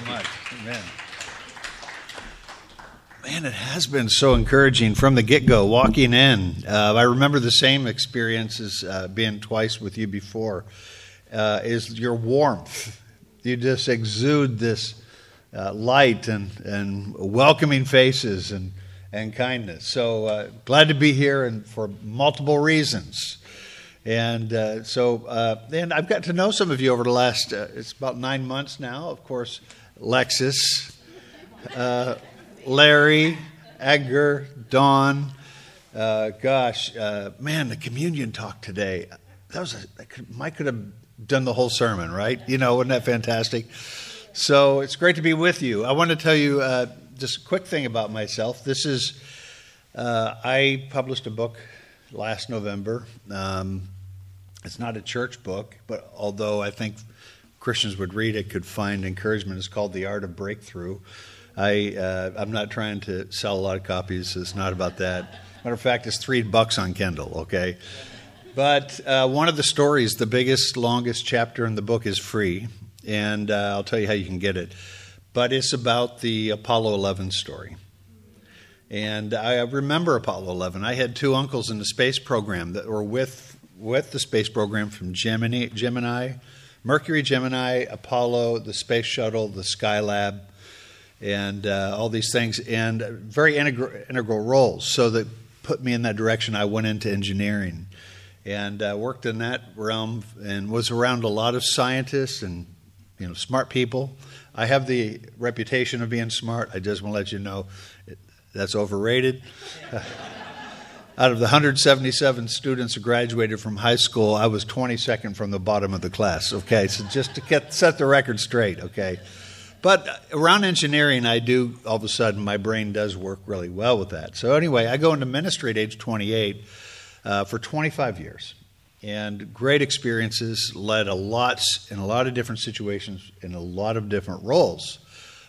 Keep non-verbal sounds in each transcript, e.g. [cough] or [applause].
very much. Amen. Man, it has been so encouraging from the get go, walking in. Uh, I remember the same experiences uh, being twice with you before. Uh, is your warmth. You just exude this uh, light and, and welcoming faces and, and kindness. So uh, glad to be here and for multiple reasons. And uh, so, and I've got to know some of you over the last, it's about nine months now. Of course, Lexus, uh, Larry, Edgar, Dawn. Uh, gosh, uh, man, the communion talk today. That was a, could, Mike could have done the whole sermon, right? You know, wasn't that fantastic? So it's great to be with you. I want to tell you just a quick thing about myself. This is, I published a book last November. Um, it's not a church book, but although I think Christians would read it, could find encouragement. It's called The Art of Breakthrough. I, uh, I'm not trying to sell a lot of copies. It's not about that. Matter of fact, it's three bucks on Kindle, okay? But uh, one of the stories, the biggest, longest chapter in the book, is free, and uh, I'll tell you how you can get it. But it's about the Apollo 11 story. And I remember Apollo 11. I had two uncles in the space program that were with, with the space program from Gemini, Gemini, Mercury, Gemini, Apollo, the space shuttle, the Skylab, and uh, all these things, and very integral, integral roles. So that put me in that direction. I went into engineering and uh, worked in that realm and was around a lot of scientists and you know smart people. I have the reputation of being smart. I just want to let you know that's overrated. [laughs] Out of the 177 students who graduated from high school, I was 22nd from the bottom of the class. Okay, so just to get, set the record straight, okay? But around engineering, I do, all of a sudden, my brain does work really well with that. So, anyway, I go into ministry at age 28 uh, for 25 years. And great experiences, led a lot in a lot of different situations, in a lot of different roles.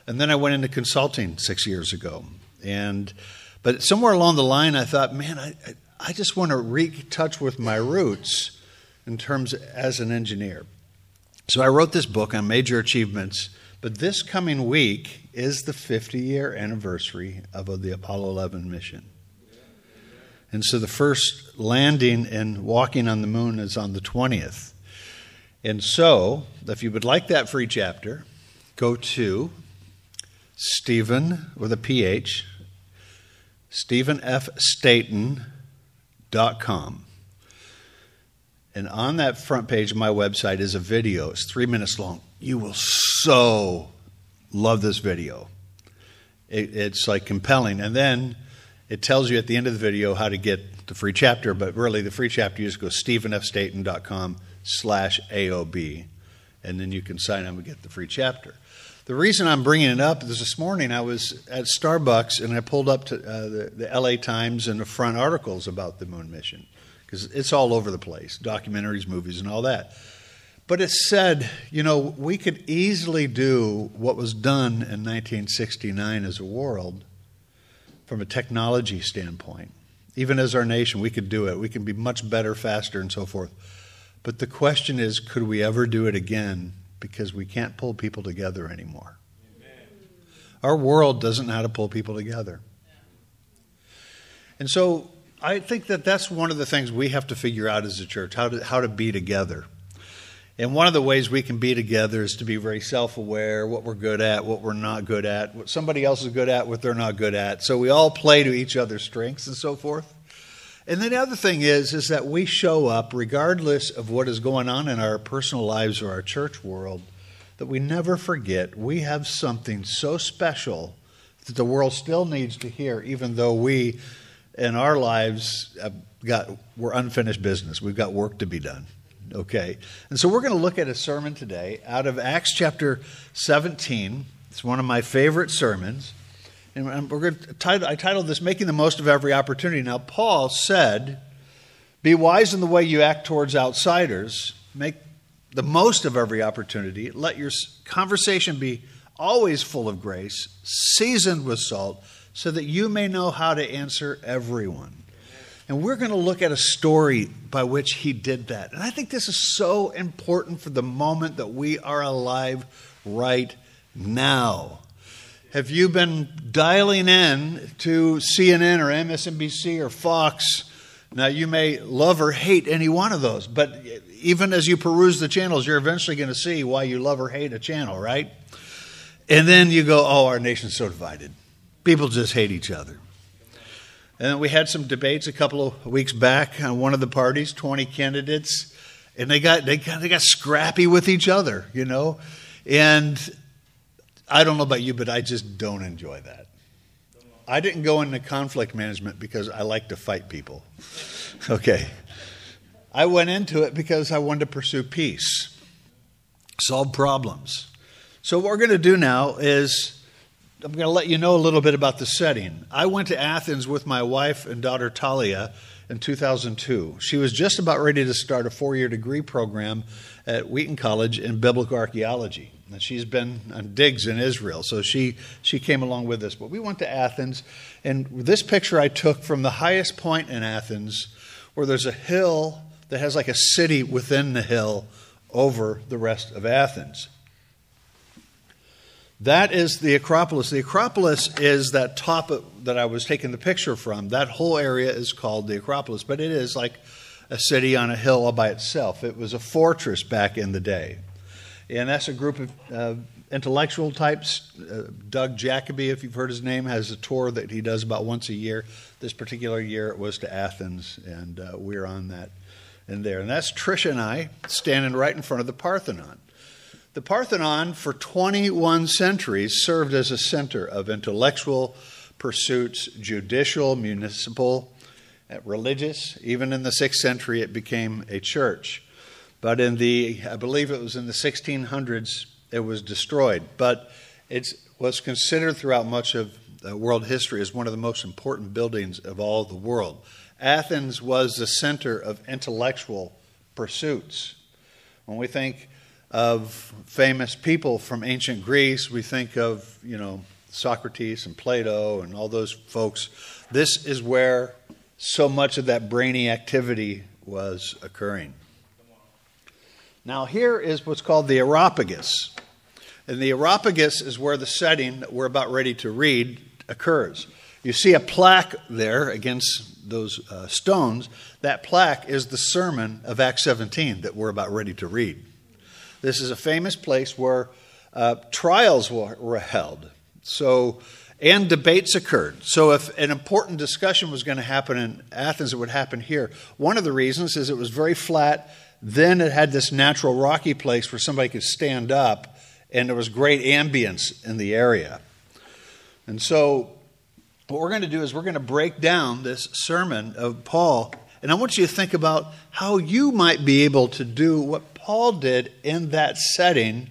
And then I went into consulting six years ago. And but somewhere along the line, I thought, man, I, I just want to retouch with my roots in terms as an engineer. So I wrote this book on major achievements. But this coming week is the 50 year anniversary of the Apollo 11 mission. And so the first landing and walking on the moon is on the 20th. And so, if you would like that free chapter, go to Stephen with a PH, StephenFStaten.com. And on that front page of my website is a video. It's three minutes long. You will so love this video. It, it's like compelling. And then it tells you at the end of the video how to get the free chapter, but really the free chapter, you just go stephenfstaten.com slash AOB, and then you can sign up and get the free chapter. The reason I'm bringing it up is this morning I was at Starbucks and I pulled up to uh, the, the LA Times and the front articles about the moon mission because it's all over the place documentaries, movies, and all that. But it said, you know, we could easily do what was done in 1969 as a world from a technology standpoint. Even as our nation, we could do it. We can be much better, faster, and so forth. But the question is could we ever do it again because we can't pull people together anymore. Amen. Our world doesn't know how to pull people together. And so I think that that's one of the things we have to figure out as a church how to, how to be together. And one of the ways we can be together is to be very self aware, what we're good at, what we're not good at, what somebody else is good at, what they're not good at. So we all play to each other's strengths and so forth. And then the other thing is, is that we show up regardless of what is going on in our personal lives or our church world, that we never forget we have something so special that the world still needs to hear, even though we in our lives have got we're unfinished business. We've got work to be done. Okay. And so we're going to look at a sermon today out of Acts chapter 17. It's one of my favorite sermons. And we're going to title, I titled this Making the Most of Every Opportunity. Now, Paul said, Be wise in the way you act towards outsiders, make the most of every opportunity, let your conversation be always full of grace, seasoned with salt, so that you may know how to answer everyone. And we're going to look at a story by which he did that. And I think this is so important for the moment that we are alive right now. Have you been dialing in to CNN or MSNBC or Fox? Now, you may love or hate any one of those, but even as you peruse the channels, you're eventually going to see why you love or hate a channel, right? And then you go, oh, our nation's so divided. People just hate each other. And we had some debates a couple of weeks back on one of the parties, 20 candidates, and they got, they got, they got scrappy with each other, you know? And I don't know about you, but I just don't enjoy that. I didn't go into conflict management because I like to fight people. [laughs] Okay. I went into it because I wanted to pursue peace, solve problems. So, what we're going to do now is I'm going to let you know a little bit about the setting. I went to Athens with my wife and daughter Talia in 2002. She was just about ready to start a four year degree program at Wheaton College in biblical archaeology. And she's been on digs in Israel, so she, she came along with us. But we went to Athens, and this picture I took from the highest point in Athens, where there's a hill that has like a city within the hill over the rest of Athens. That is the Acropolis. The Acropolis is that top that I was taking the picture from. That whole area is called the Acropolis, but it is like a city on a hill all by itself. It was a fortress back in the day. And that's a group of uh, intellectual types. Uh, Doug Jacoby, if you've heard his name, has a tour that he does about once a year. This particular year it was to Athens, and uh, we're on that in there. And that's Tricia and I standing right in front of the Parthenon. The Parthenon, for 21 centuries, served as a center of intellectual pursuits, judicial, municipal, religious. Even in the 6th century, it became a church. But in the, I believe it was in the 1600s, it was destroyed. But it was considered throughout much of world history as one of the most important buildings of all the world. Athens was the center of intellectual pursuits. When we think of famous people from ancient Greece, we think of, you know, Socrates and Plato and all those folks. This is where so much of that brainy activity was occurring. Now, here is what's called the Areopagus. And the Areopagus is where the setting that we're about ready to read occurs. You see a plaque there against those uh, stones. That plaque is the sermon of Acts 17 that we're about ready to read. This is a famous place where uh, trials were, were held. So, and debates occurred. So, if an important discussion was going to happen in Athens, it would happen here. One of the reasons is it was very flat. Then it had this natural rocky place where somebody could stand up, and there was great ambience in the area. And so, what we're going to do is we're going to break down this sermon of Paul, and I want you to think about how you might be able to do what Paul did in that setting,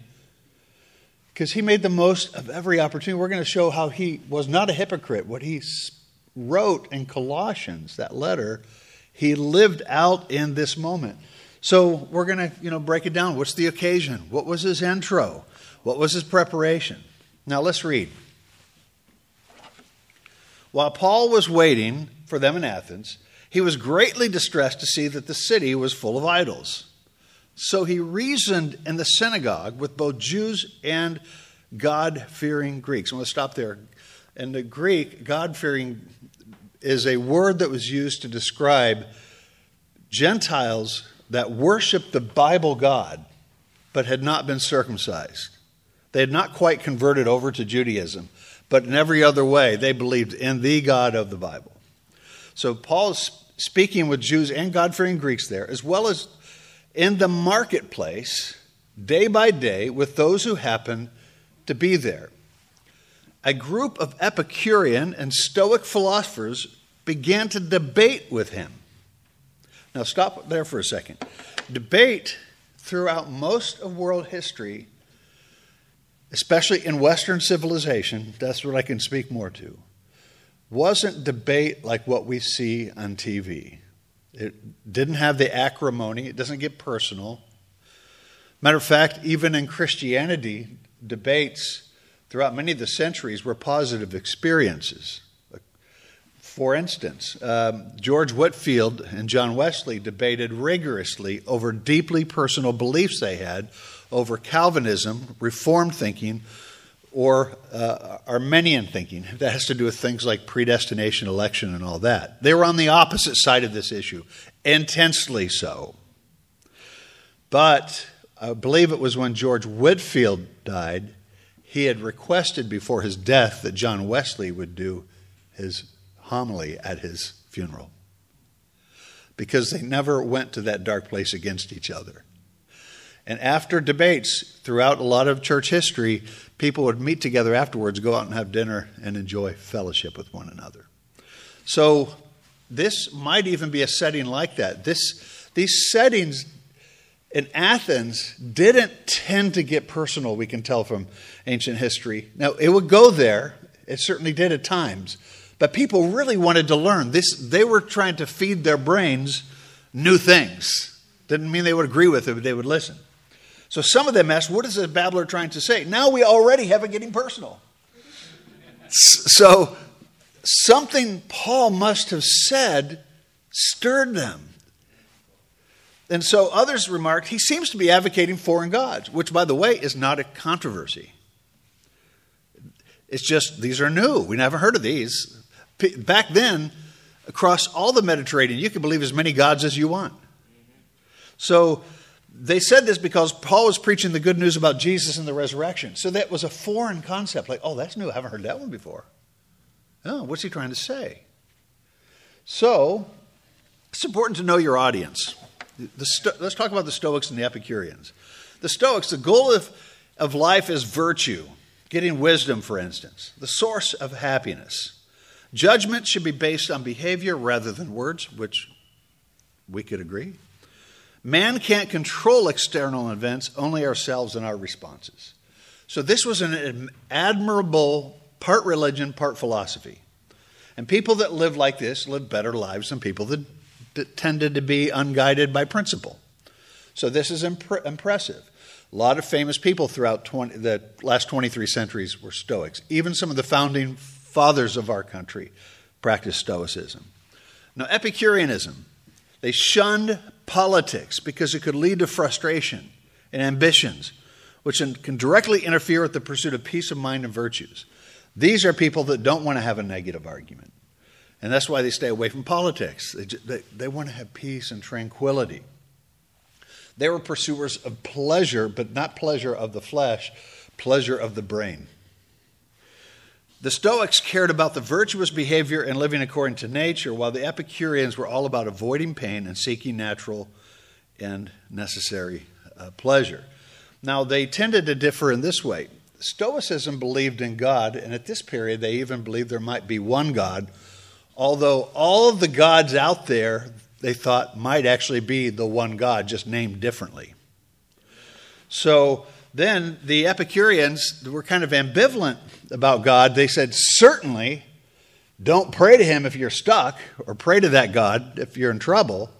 because he made the most of every opportunity. We're going to show how he was not a hypocrite. What he wrote in Colossians, that letter, he lived out in this moment. So we're going to, you know, break it down. What's the occasion? What was his intro? What was his preparation? Now let's read. While Paul was waiting for them in Athens, he was greatly distressed to see that the city was full of idols. So he reasoned in the synagogue with both Jews and God fearing Greeks. I'm going to stop there. In the Greek, God fearing is a word that was used to describe Gentiles that worshiped the Bible God but had not been circumcised. They had not quite converted over to Judaism but in every other way, they believed in the God of the Bible. So Paul is speaking with Jews and God fearing Greeks there, as well as in the marketplace, day by day, with those who happen to be there. A group of Epicurean and Stoic philosophers began to debate with him. Now, stop there for a second. Debate throughout most of world history especially in Western civilization, that's what I can speak more to, wasn't debate like what we see on TV. It didn't have the acrimony, it doesn't get personal. Matter of fact, even in Christianity, debates throughout many of the centuries were positive experiences. For instance, um, George Whitefield and John Wesley debated rigorously over deeply personal beliefs they had over Calvinism, Reformed thinking, or uh, Arminian thinking. [laughs] That has to do with things like predestination, election, and all that. They were on the opposite side of this issue, intensely so. But I believe it was when George Whitefield died, he had requested before his death that John Wesley would do his homily at his funeral because they never went to that dark place against each other. And after debates throughout a lot of church history, people would meet together afterwards, go out and have dinner, and enjoy fellowship with one another. So, this might even be a setting like that. This, these settings in Athens didn't tend to get personal, we can tell from ancient history. Now, it would go there, it certainly did at times, but people really wanted to learn. This, they were trying to feed their brains new things. Didn't mean they would agree with it, but they would listen. So some of them asked, What is the babbler trying to say? Now we already have it getting personal. So something Paul must have said stirred them. And so others remarked, he seems to be advocating foreign gods, which, by the way, is not a controversy. It's just these are new. We never heard of these. Back then, across all the Mediterranean, you could believe as many gods as you want. So they said this because Paul was preaching the good news about Jesus and the resurrection. So that was a foreign concept. Like, oh, that's new. I haven't heard that one before. Oh, what's he trying to say? So it's important to know your audience. Sto- let's talk about the Stoics and the Epicureans. The Stoics, the goal of, of life is virtue, getting wisdom, for instance, the source of happiness. Judgment should be based on behavior rather than words, which we could agree. Man can't control external events, only ourselves and our responses. So, this was an admirable part religion, part philosophy. And people that lived like this lived better lives than people that that tended to be unguided by principle. So this is imp- impressive. A lot of famous people throughout 20, the last 23 centuries were Stoics. Even some of the founding fathers of our country practiced Stoicism. Now, Epicureanism, they shunned politics because it could lead to frustration and ambitions, which can directly interfere with the pursuit of peace of mind and virtues. These are people that don't want to have a negative argument. And that's why they stay away from politics. They, they, they want to have peace and tranquility. They were pursuers of pleasure, but not pleasure of the flesh, pleasure of the brain. The Stoics cared about the virtuous behavior and living according to nature, while the Epicureans were all about avoiding pain and seeking natural and necessary uh, pleasure. Now, they tended to differ in this way. Stoicism believed in God, and at this period, they even believed there might be one God although all of the gods out there they thought might actually be the one God, just named differently. So then the Epicureans were kind of ambivalent about God. They said, certainly don't pray to him if you're stuck, or pray to that God if you're in trouble,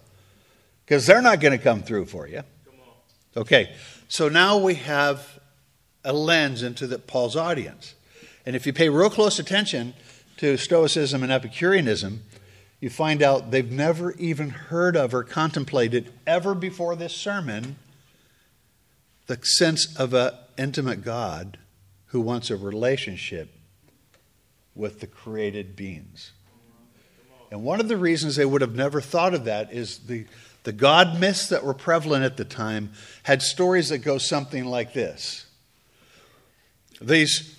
because they're not going to come through for you. Okay, so now we have a lens into the, Paul's audience. And if you pay real close attention, to Stoicism and Epicureanism, you find out they've never even heard of or contemplated ever before this sermon the sense of an intimate God who wants a relationship with the created beings. And one of the reasons they would have never thought of that is the, the God myths that were prevalent at the time had stories that go something like this. These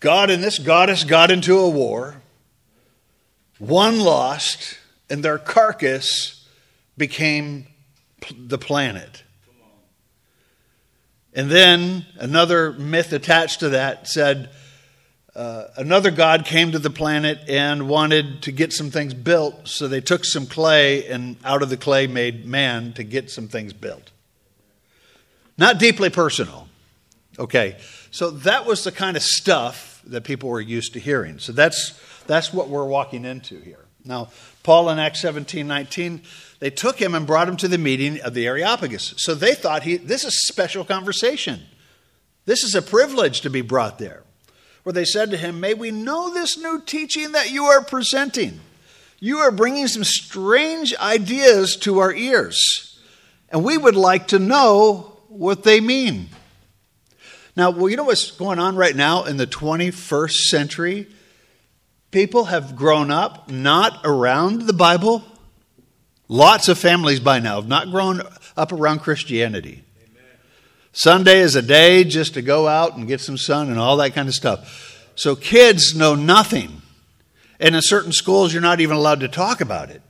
God and this goddess got into a war. One lost, and their carcass became the planet. And then another myth attached to that said uh, another god came to the planet and wanted to get some things built, so they took some clay and out of the clay made man to get some things built. Not deeply personal. Okay, so that was the kind of stuff that people were used to hearing. So that's, that's what we're walking into here. Now, Paul in Acts 17 19, they took him and brought him to the meeting of the Areopagus. So they thought he, this is special conversation. This is a privilege to be brought there. Where they said to him, May we know this new teaching that you are presenting. You are bringing some strange ideas to our ears, and we would like to know what they mean. Now, well, you know what's going on right now in the 21st century? People have grown up not around the Bible. Lots of families by now have not grown up around Christianity. Amen. Sunday is a day just to go out and get some sun and all that kind of stuff. So kids know nothing. And in certain schools, you're not even allowed to talk about it.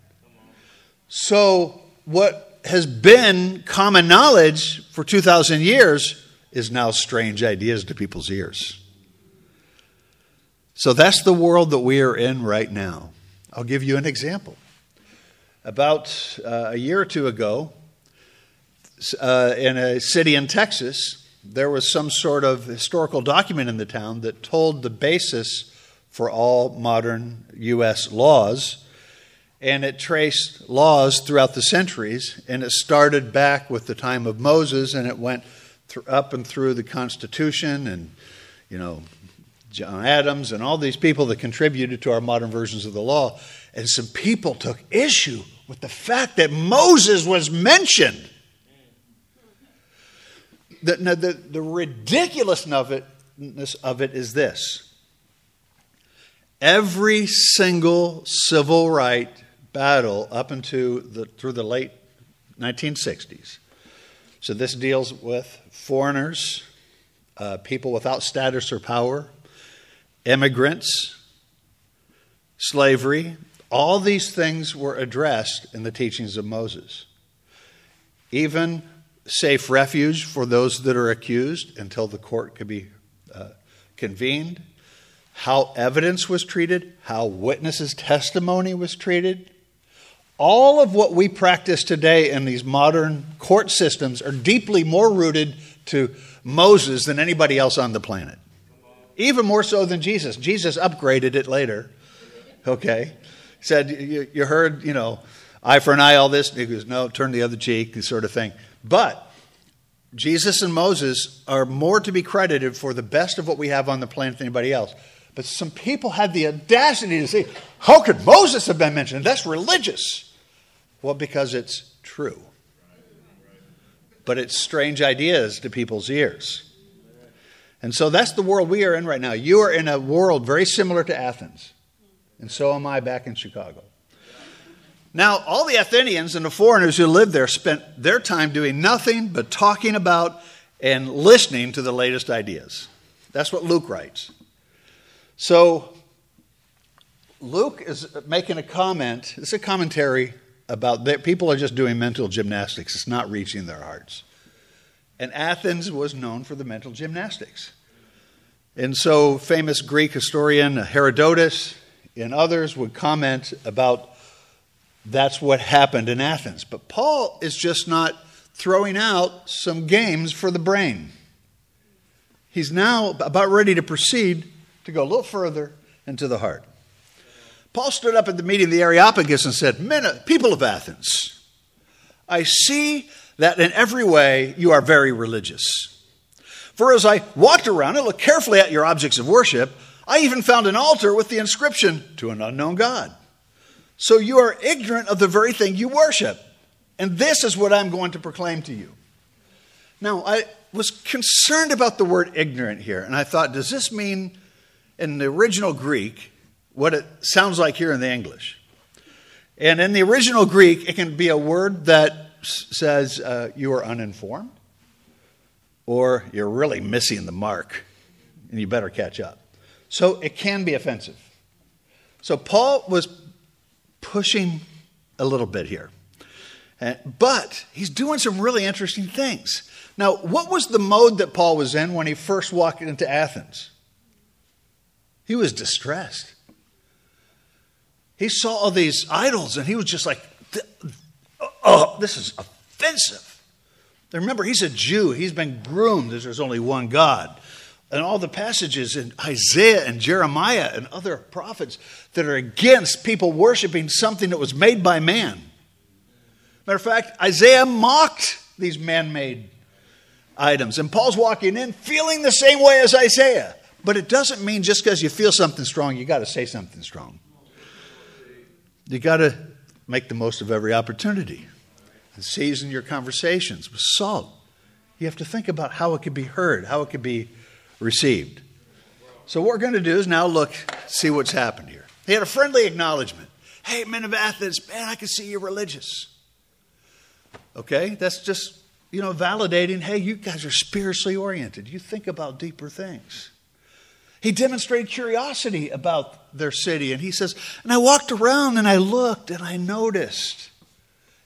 So, what has been common knowledge for 2,000 years is now strange ideas to people's ears. So that's the world that we are in right now. I'll give you an example. About uh, a year or two ago, uh, in a city in Texas, there was some sort of historical document in the town that told the basis for all modern U.S. laws. And it traced laws throughout the centuries, and it started back with the time of Moses, and it went th- up and through the Constitution and, you know, John Adams and all these people that contributed to our modern versions of the law. And some people took issue with the fact that Moses was mentioned. The, the, the ridiculousness of it, of it is this every single civil right battle up into the, through the late 1960s. So this deals with foreigners, uh, people without status or power, immigrants, slavery. All these things were addressed in the teachings of Moses. Even safe refuge for those that are accused until the court could be uh, convened, how evidence was treated, how witnesses' testimony was treated. All of what we practice today in these modern court systems are deeply more rooted to Moses than anybody else on the planet. Even more so than Jesus. Jesus upgraded it later. Okay? Said, you, you heard, you know, eye for an eye, all this. He goes, no, turn the other cheek, this sort of thing. But Jesus and Moses are more to be credited for the best of what we have on the planet than anybody else. But some people had the audacity to say, How could Moses have been mentioned? That's religious. Well, because it's true but it's strange ideas to people's ears. And so that's the world we are in right now. You are in a world very similar to Athens, and so am I back in Chicago. Now, all the Athenians and the foreigners who lived there spent their time doing nothing but talking about and listening to the latest ideas. That's what Luke writes. So, Luke is making a comment. It's a commentary about that people are just doing mental gymnastics. It's not reaching their hearts. And Athens was known for the mental gymnastics. And so, famous Greek historian Herodotus and others would comment about that's what happened in Athens. But Paul is just not throwing out some games for the brain. He's now about ready to proceed to go a little further into the heart. Paul stood up at the meeting of the Areopagus and said, Men, people of Athens, I see that in every way you are very religious. For as I walked around and looked carefully at your objects of worship, I even found an altar with the inscription, To an unknown God. So you are ignorant of the very thing you worship. And this is what I'm going to proclaim to you. Now, I was concerned about the word ignorant here, and I thought, does this mean in the original Greek what it sounds like here in the English. And in the original Greek, it can be a word that says uh, you are uninformed or you're really missing the mark and you better catch up. So it can be offensive. So Paul was pushing a little bit here. Uh, but he's doing some really interesting things. Now, what was the mode that Paul was in when he first walked into Athens? He was distressed. He saw all these idols and he was just like, oh, this is offensive. remember, he's a Jew. He's been groomed there's only one God. And all the passages in Isaiah and Jeremiah and other prophets that are against people worshiping something that was made by man. Matter of fact, Isaiah mocked these man made items. And Paul's walking in feeling the same way as Isaiah. But it doesn't mean just because you feel something strong, you got to say something strong. You got to make the most of every opportunity and season your conversations with salt. You have to think about how it could be heard, how it could be received. So, what we're going to do is now look, see what's happened here. He had a friendly acknowledgement. Hey, men of Athens, man, I can see you're religious. Okay? That's just, you know, validating, hey, you guys are spiritually oriented. You think about deeper things. He demonstrated curiosity about their city, and he says, And I walked around and I looked and I noticed.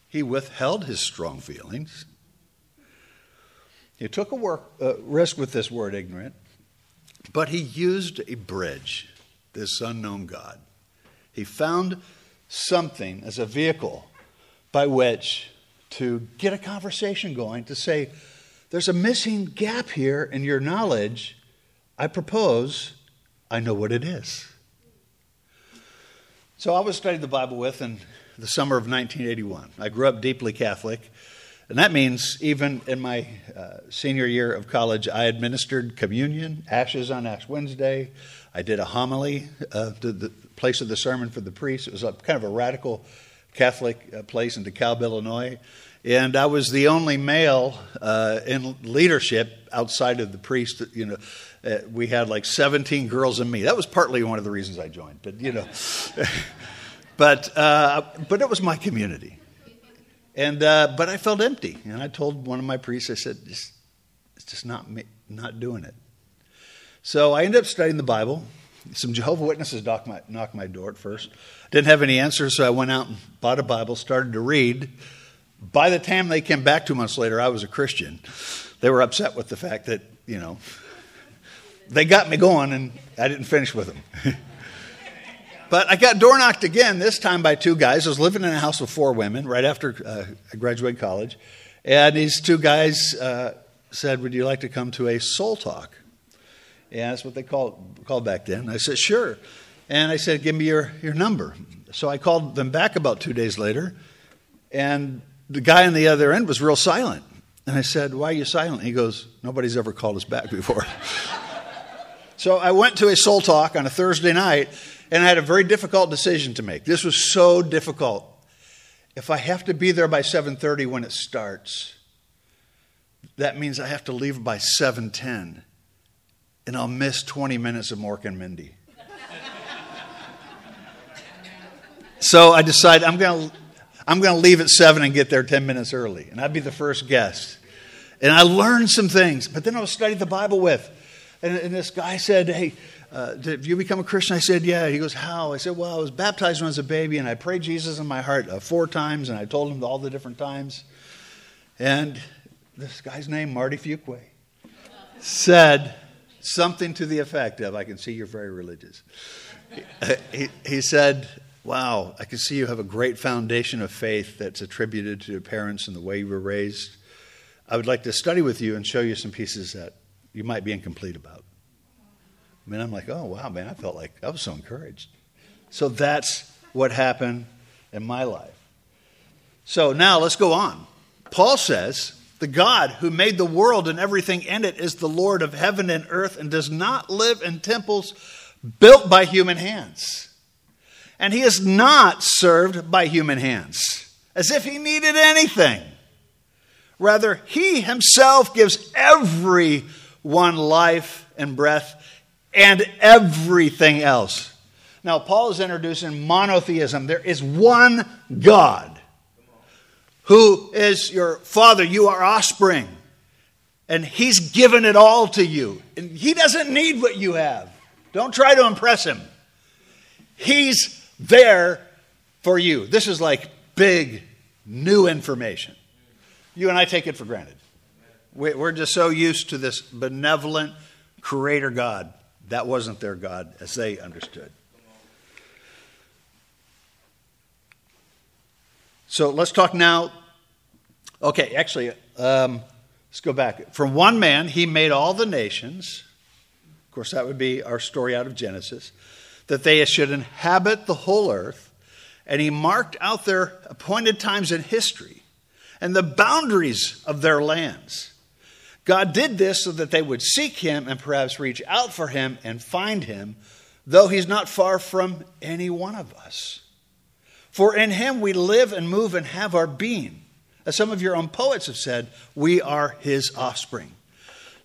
He withheld his strong feelings. He took a work, uh, risk with this word ignorant, but he used a bridge, this unknown God. He found something as a vehicle by which to get a conversation going, to say, There's a missing gap here in your knowledge. I propose I know what it is. So I was studying the Bible with in the summer of 1981. I grew up deeply Catholic. And that means even in my uh, senior year of college, I administered communion, ashes on Ash Wednesday. I did a homily, uh, to the place of the sermon for the priest. It was a, kind of a radical Catholic uh, place in DeKalb, Illinois. And I was the only male uh, in leadership outside of the priest. You know, uh, we had like 17 girls and me. That was partly one of the reasons I joined. But you know, [laughs] but uh, but it was my community, and uh, but I felt empty. And I told one of my priests, I said, "It's just not me, not doing it." So I ended up studying the Bible. Some Jehovah Witnesses knocked my, knocked my door at first. Didn't have any answers, so I went out and bought a Bible, started to read. By the time they came back two months later, I was a Christian. They were upset with the fact that, you know, they got me going and I didn't finish with them. [laughs] but I got door knocked again, this time by two guys. I was living in a house with four women right after uh, I graduated college. And these two guys uh, said, Would you like to come to a soul talk? And that's what they called, called back then. I said, Sure. And I said, Give me your, your number. So I called them back about two days later. And the guy on the other end was real silent. And I said, Why are you silent? He goes, Nobody's ever called us back before. [laughs] so I went to a soul talk on a Thursday night, and I had a very difficult decision to make. This was so difficult. If I have to be there by 7:30 when it starts, that means I have to leave by 7:10, and I'll miss 20 minutes of Mork and Mindy. [laughs] so I decided I'm going to I'm going to leave at 7 and get there 10 minutes early. And I'd be the first guest. And I learned some things. But then I was studying the Bible with. And, and this guy said, Hey, uh, did you become a Christian? I said, Yeah. He goes, How? I said, Well, I was baptized when I was a baby, and I prayed Jesus in my heart uh, four times, and I told him all the different times. And this guy's name, Marty Fuqua, said something to the effect of, I can see you're very religious. he, he said, Wow, I can see you have a great foundation of faith that's attributed to your parents and the way you were raised. I would like to study with you and show you some pieces that you might be incomplete about. I mean, I'm like, oh, wow, man, I felt like I was so encouraged. So that's what happened in my life. So now let's go on. Paul says, the God who made the world and everything in it is the Lord of heaven and earth and does not live in temples built by human hands and he is not served by human hands, as if he needed anything. Rather, he himself gives everyone life and breath and everything else. Now, Paul is introducing monotheism. There is one God who is your father, you are offspring, and he's given it all to you. And he doesn't need what you have. Don't try to impress him. He's there for you. This is like big, new information. You and I take it for granted. We're just so used to this benevolent creator God. That wasn't their God as they understood. So let's talk now. Okay, actually, um, let's go back. From one man, he made all the nations. Of course, that would be our story out of Genesis that they should inhabit the whole earth, and he marked out their appointed times in history and the boundaries of their lands. God did this so that they would seek him and perhaps reach out for him and find him, though he's not far from any one of us. For in him we live and move and have our being. As some of your own poets have said, we are his offspring.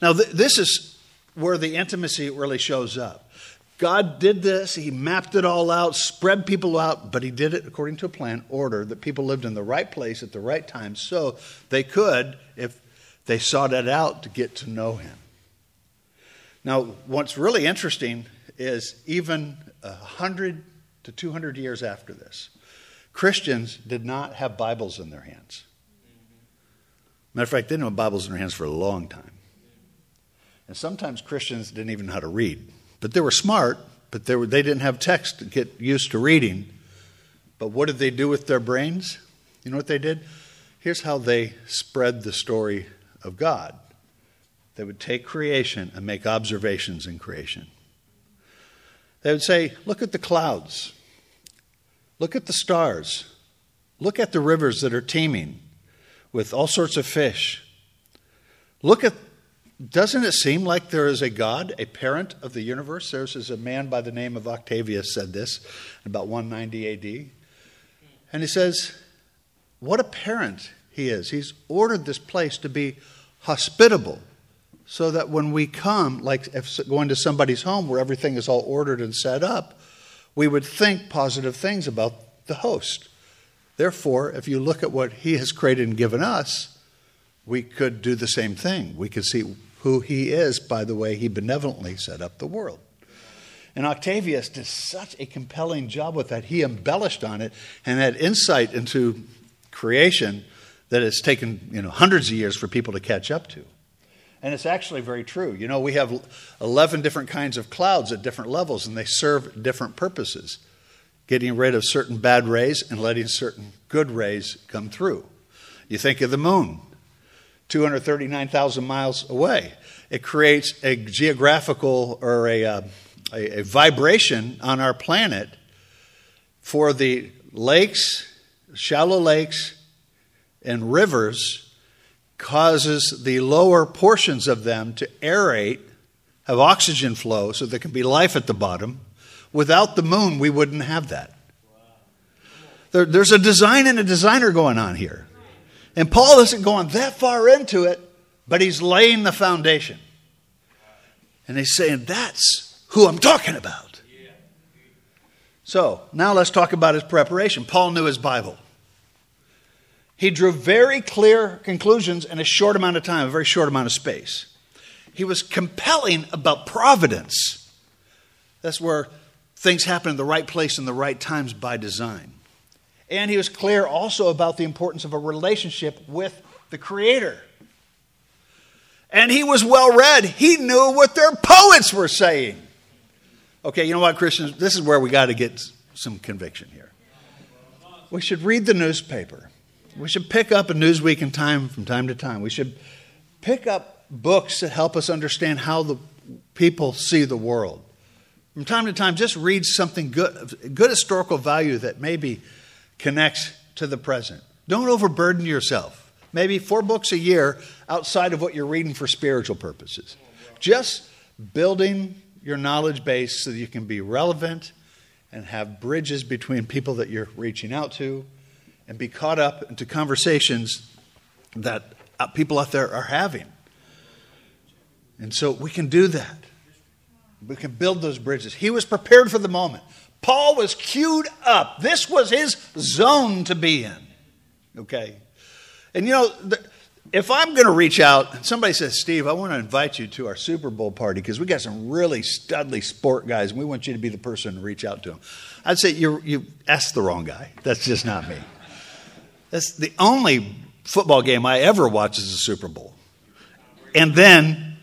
Now, th- this is where the intimacy really shows up. God did this, He mapped it all out, spread people out, but He did it according to a plan, order, that people lived in the right place at the right time so they could, if they sought it out, to get to know Him. Now, what's really interesting is even 100 to 200 years after this, Christians did not have Bibles in their hands. Matter of fact, they didn't have Bibles in their hands for a long time. And sometimes Christians didn't even know how to read. But they were smart, but they, were, they didn't have text to get used to reading. But what did they do with their brains? You know what they did? Here's how they spread the story of God they would take creation and make observations in creation. They would say, Look at the clouds, look at the stars, look at the rivers that are teeming with all sorts of fish. Look at doesn't it seem like there is a God, a parent of the universe? There's a man by the name of Octavius said this about 190 AD. And he says, What a parent he is. He's ordered this place to be hospitable so that when we come, like if going to somebody's home where everything is all ordered and set up, we would think positive things about the host. Therefore, if you look at what he has created and given us, we could do the same thing. We could see who he is by the way he benevolently set up the world. And Octavius did such a compelling job with that. He embellished on it and had insight into creation that it's taken you know, hundreds of years for people to catch up to. And it's actually very true. You know, we have 11 different kinds of clouds at different levels, and they serve different purposes getting rid of certain bad rays and letting certain good rays come through. You think of the moon, 239,000 miles away. It creates a geographical or a, uh, a, a vibration on our planet for the lakes, shallow lakes, and rivers, causes the lower portions of them to aerate, have oxygen flow so there can be life at the bottom. Without the moon, we wouldn't have that. There, there's a design and a designer going on here. And Paul isn't going that far into it, but he's laying the foundation. And he's saying, that's who I'm talking about. So now let's talk about his preparation. Paul knew his Bible. He drew very clear conclusions in a short amount of time, a very short amount of space. He was compelling about providence. That's where things happen in the right place in the right times by design. And he was clear also about the importance of a relationship with the Creator. And he was well read. He knew what their poets were saying. Okay, you know what, Christians? This is where we got to get some conviction here. We should read the newspaper. We should pick up a Newsweek in time from time to time. We should pick up books that help us understand how the people see the world. From time to time, just read something good, good historical value that maybe connects to the present. Don't overburden yourself. Maybe four books a year outside of what you're reading for spiritual purposes. Just building your knowledge base so that you can be relevant and have bridges between people that you're reaching out to and be caught up into conversations that uh, people out there are having. And so we can do that. We can build those bridges. He was prepared for the moment. Paul was queued up. This was his zone to be in. Okay? And you know, if I'm going to reach out, somebody says, Steve, I want to invite you to our Super Bowl party because we got some really studly sport guys and we want you to be the person to reach out to them. I'd say you you asked the wrong guy. That's just not me. That's the only football game I ever watch is the Super Bowl. And then,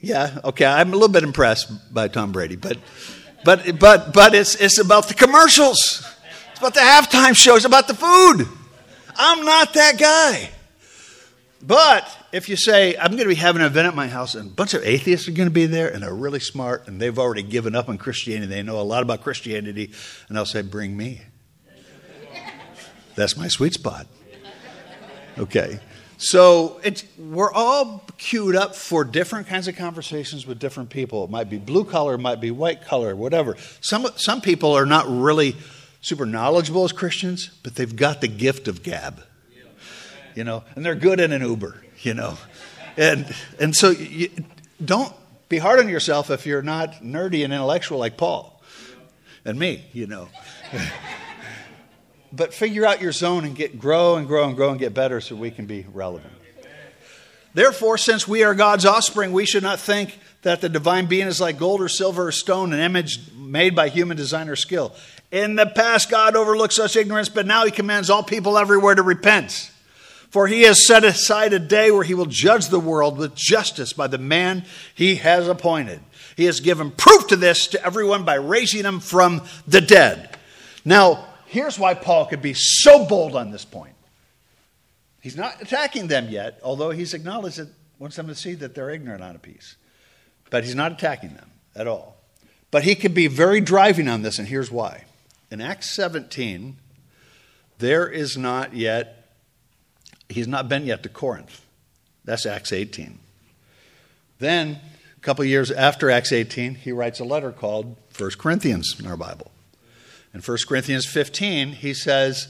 yeah, okay, I'm a little bit impressed by Tom Brady, but but but but it's it's about the commercials. It's about the halftime show. It's about the food. I'm not that guy. But if you say, I'm going to be having an event at my house and a bunch of atheists are going to be there and they're really smart and they've already given up on Christianity, they know a lot about Christianity, and I'll say, Bring me. That's my sweet spot. Okay. So we're all queued up for different kinds of conversations with different people. It might be blue collar, it might be white collar, whatever. Some, some people are not really super knowledgeable as Christians, but they've got the gift of gab. You know, and they're good in an Uber, you know. And, and so you, don't be hard on yourself if you're not nerdy and intellectual like Paul and me, you know. [laughs] but figure out your zone and get grow and grow and grow and get better so we can be relevant. Therefore, since we are God's offspring, we should not think that the divine being is like gold or silver or stone, an image made by human design or skill. In the past, God overlooked such ignorance, but now he commands all people everywhere to repent. For he has set aside a day where he will judge the world with justice by the man he has appointed. He has given proof to this to everyone by raising him from the dead. Now, here's why Paul could be so bold on this point. He's not attacking them yet, although he's acknowledged that wants them to see that they're ignorant on a piece. But he's not attacking them at all. But he could be very driving on this, and here's why. In Acts 17, there is not yet, he's not been yet to Corinth. That's Acts 18. Then, a couple years after Acts 18, he writes a letter called 1 Corinthians in our Bible. In 1 Corinthians 15, he says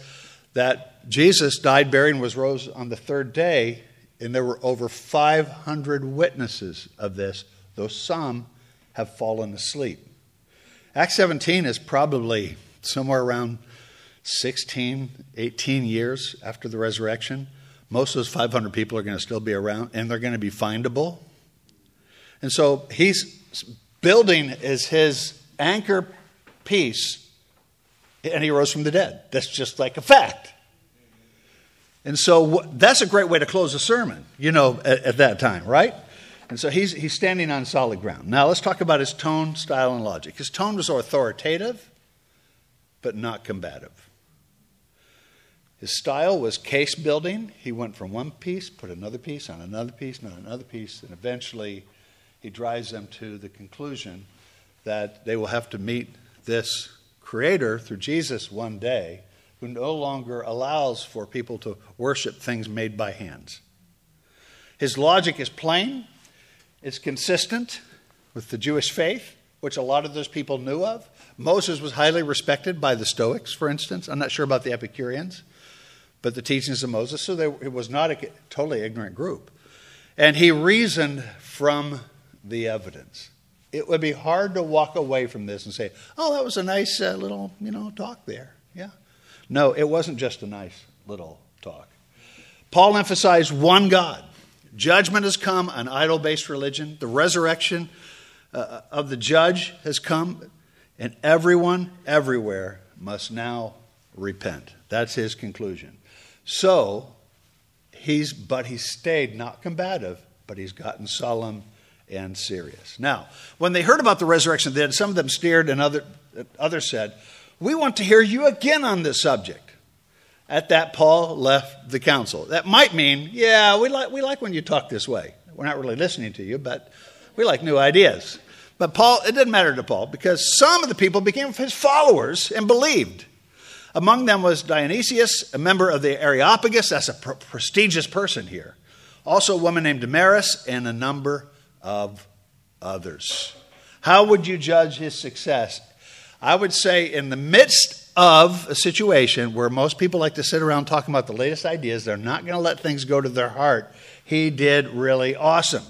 that Jesus died, buried, and was rose on the third day, and there were over 500 witnesses of this, though some have fallen asleep. Acts 17 is probably somewhere around 16, 18 years after the resurrection. Most of those 500 people are going to still be around and they're going to be findable. And so he's building as his anchor piece, and he rose from the dead. That's just like a fact. And so that's a great way to close a sermon, you know, at, at that time, right? And so he's, he's standing on solid ground. Now let's talk about his tone, style, and logic. His tone was authoritative, but not combative. His style was case building. He went from one piece, put another piece on another piece, on another piece, and eventually he drives them to the conclusion that they will have to meet this Creator through Jesus one day, who no longer allows for people to worship things made by hands. His logic is plain, it's consistent with the Jewish faith, which a lot of those people knew of. Moses was highly respected by the Stoics, for instance. I'm not sure about the Epicureans, but the teachings of Moses, so there, it was not a totally ignorant group. And he reasoned from the evidence. It would be hard to walk away from this and say, oh, that was a nice uh, little, you know, talk there. Yeah. No, it wasn't just a nice little talk. Paul emphasized one God Judgment has come on idol based religion. The resurrection uh, of the judge has come, and everyone, everywhere, must now repent. That's his conclusion. So, he's, but he stayed not combative, but he's gotten solemn and serious. Now, when they heard about the resurrection, then some of them stared, and other, others said, We want to hear you again on this subject. At that, Paul left the council. That might mean, yeah, we like, we like when you talk this way. We're not really listening to you, but we like new ideas. But Paul, it didn't matter to Paul because some of the people became his followers and believed. Among them was Dionysius, a member of the Areopagus. That's a pr- prestigious person here. Also, a woman named Damaris, and a number of others. How would you judge his success? I would say, in the midst of a situation where most people like to sit around talking about the latest ideas. They're not going to let things go to their heart. He did really awesome.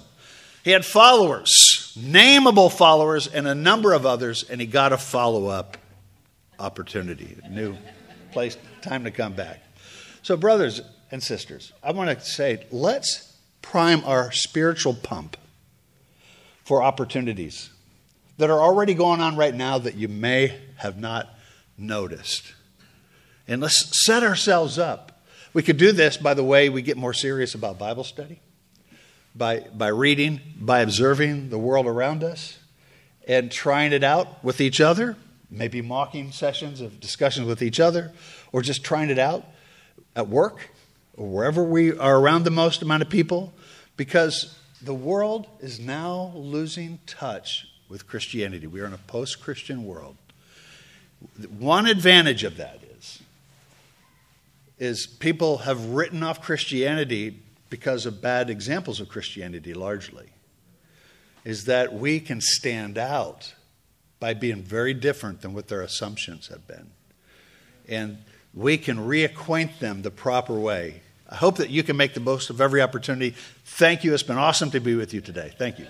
He had followers, nameable followers, and a number of others, and he got a follow up opportunity, new place, time to come back. So, brothers and sisters, I want to say let's prime our spiritual pump for opportunities that are already going on right now that you may have not noticed. And let's set ourselves up. We could do this by the way we get more serious about Bible study, by, by reading, by observing the world around us, and trying it out with each other, maybe mocking sessions of discussions with each other, or just trying it out at work or wherever we are around the most amount of people, because the world is now losing touch with Christianity. We are in a post Christian world. One advantage of that is, is people have written off Christianity because of bad examples of Christianity largely. Is that we can stand out by being very different than what their assumptions have been. And we can reacquaint them the proper way. I hope that you can make the most of every opportunity. Thank you. It's been awesome to be with you today. Thank you.